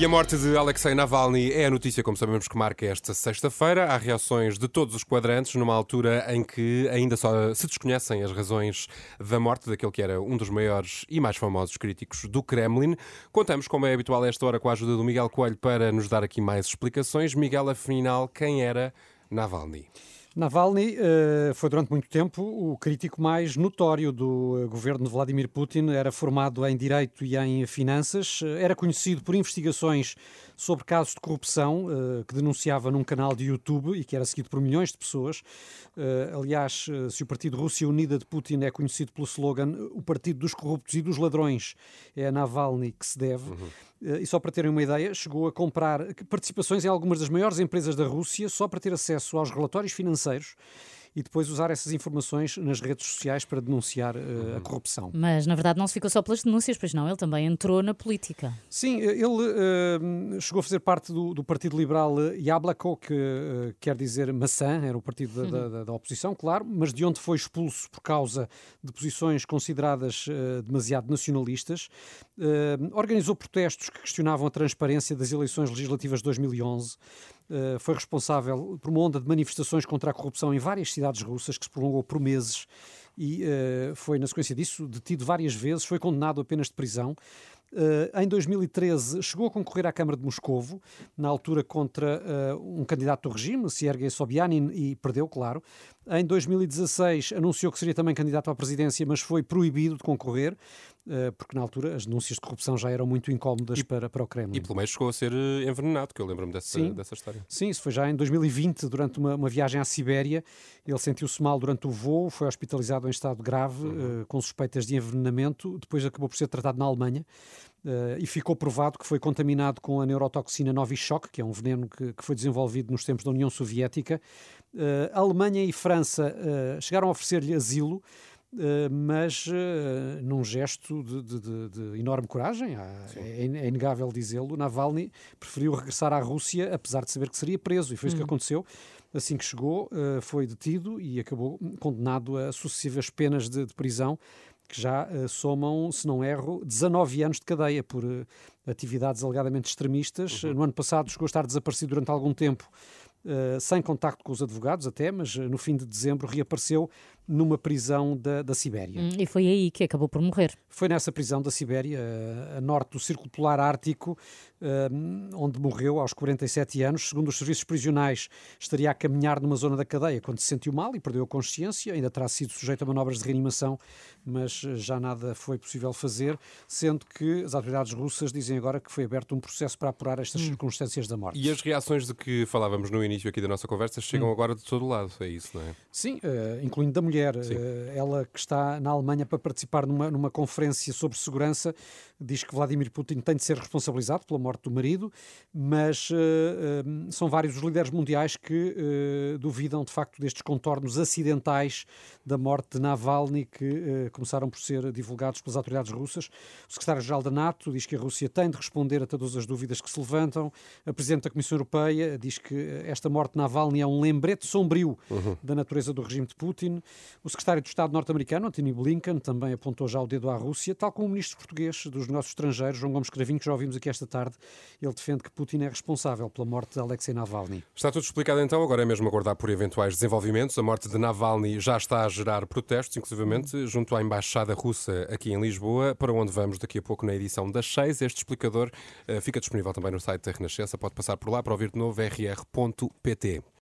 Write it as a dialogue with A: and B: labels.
A: E a morte de Alexei Navalny é a notícia, como sabemos, que marca esta sexta-feira. Há reações de todos os quadrantes, numa altura em que ainda só se desconhecem as razões da morte daquele que era um dos maiores e mais famosos críticos do Kremlin. Contamos, como é habitual a esta hora, com a ajuda do Miguel Coelho para nos dar aqui mais explicações. Miguel, afinal, quem era Navalny?
B: Navalny uh, foi durante muito tempo o crítico mais notório do uh, governo de Vladimir Putin. Era formado em direito e em finanças. Uh, era conhecido por investigações sobre casos de corrupção que denunciava num canal de YouTube e que era seguido por milhões de pessoas. aliás, se o Partido Rússia Unida de Putin é conhecido pelo slogan "O Partido dos Corruptos e dos Ladrões", é a Navalny que se deve. Uhum. E só para terem uma ideia, chegou a comprar participações em algumas das maiores empresas da Rússia só para ter acesso aos relatórios financeiros e depois usar essas informações nas redes sociais para denunciar uh, a corrupção.
C: Mas, na verdade, não se ficou só pelas denúncias, pois não, ele também entrou na política.
B: Sim, ele uh, chegou a fazer parte do, do Partido Liberal Yablako, que uh, quer dizer maçã, era o partido da, da, da, oposição, claro, mas de onde foi expulso por causa de posições consideradas demasiado nacionalistas. organizou protestos que questionavam a transparência das eleições legislativas de 2011. Uh, foi responsável por uma onda de manifestações contra a corrupção em várias cidades russas que se prolongou por meses e uh, foi, na sequência disso, detido várias vezes, foi condenado a penas de prisão. Uh, em 2013 chegou a concorrer à Câmara de Moscovo, na altura contra uh, um candidato do regime, Sergei Sobyanin, e perdeu, claro. Em 2016 anunciou que seria também candidato à presidência, mas foi proibido de concorrer. Eh, porque na altura as denúncias de corrupção já eram muito incómodas e, para, para o Kremlin.
A: E pelo meio chegou a ser envenenado, que eu lembro-me dessa,
B: sim,
A: dessa história.
B: Sim, isso foi já em 2020, durante uma, uma viagem à Sibéria. Ele sentiu-se mal durante o voo, foi hospitalizado em estado grave, uhum. uh, com suspeitas de envenenamento, depois acabou por ser tratado na Alemanha. Uh, e ficou provado que foi contaminado com a neurotoxina Novichok, que é um veneno que, que foi desenvolvido nos tempos da União Soviética. Uh, Alemanha e França chegaram a oferecer-lhe asilo, Uh, mas uh, num gesto de, de, de, de enorme coragem, é, é, inegável dizê-lo, Navalny preferiu regressar à Rússia, apesar de saber que seria preso, e foi isso que uhum. aconteceu. Assim que chegou, uh, foi detido e acabou condenado a sucessivas penas de, prisão, que já somam, se não erro, 19 anos de cadeia por atividades alegadamente extremistas. Uhum. No ano passado chegou a estar desaparecido durante algum tempo Uh, sem contacto com os advogados até, mas uh, no fim de dezembro reapareceu numa prisão da, da Sibéria.
C: Hum, e foi aí que acabou por morrer.
B: Foi nessa prisão da Sibéria, a norte do Círculo Polar Ártico, onde morreu aos 47 anos. Segundo os serviços prisionais, estaria a caminhar numa zona da cadeia quando se sentiu mal e perdeu a consciência. Ainda terá sido sujeito a manobras de reanimação, mas já nada foi possível fazer, sendo que as autoridades russas dizem agora que foi aberto um processo para apurar estas hum. circunstâncias da morte.
A: E as reações de que falávamos no início aqui da nossa conversa chegam hum. agora de todo lado, é isso, não é?
B: Sim, uh, incluindo da mulher mulher, uh, ela que está na Alemanha para participar numa, numa conferência sobre segurança, diz que Vladimir Putin tem de ser responsabilizado pela morte do marido, mas uh, uh, são vários os líderes mundiais que duvidam de facto destes contornos acidentais da morte de Navalny que começaram por ser divulgados pelas autoridades russas. O secretário-geral da NATO diz que a Rússia tem de responder a todas as dúvidas que se levantam. A presidente da Comissão Europeia diz que esta morte de Navalny é um lembrete sombrio uhum. da natureza do regime de Putin. O secretário de Estado norte-americano, Antony Blinken, também apontou já o dedo à Rússia, tal como o ministro português dos negócios estrangeiros, João Gomes Cravinho, que já ouvimos aqui esta tarde. Ele defende que Putin é responsável pela morte de Alexei Navalny.
A: Está tudo explicado então, agora é mesmo aguardar por eventuais desenvolvimentos. A morte de Navalny já está a gerar protestos, inclusivamente junto à Embaixada Russa aqui em Lisboa, para onde vamos daqui a pouco na edição das 6. Este explicador uh, fica disponível também no site da Renascença, pode passar por lá para ouvir de novo rr.pt.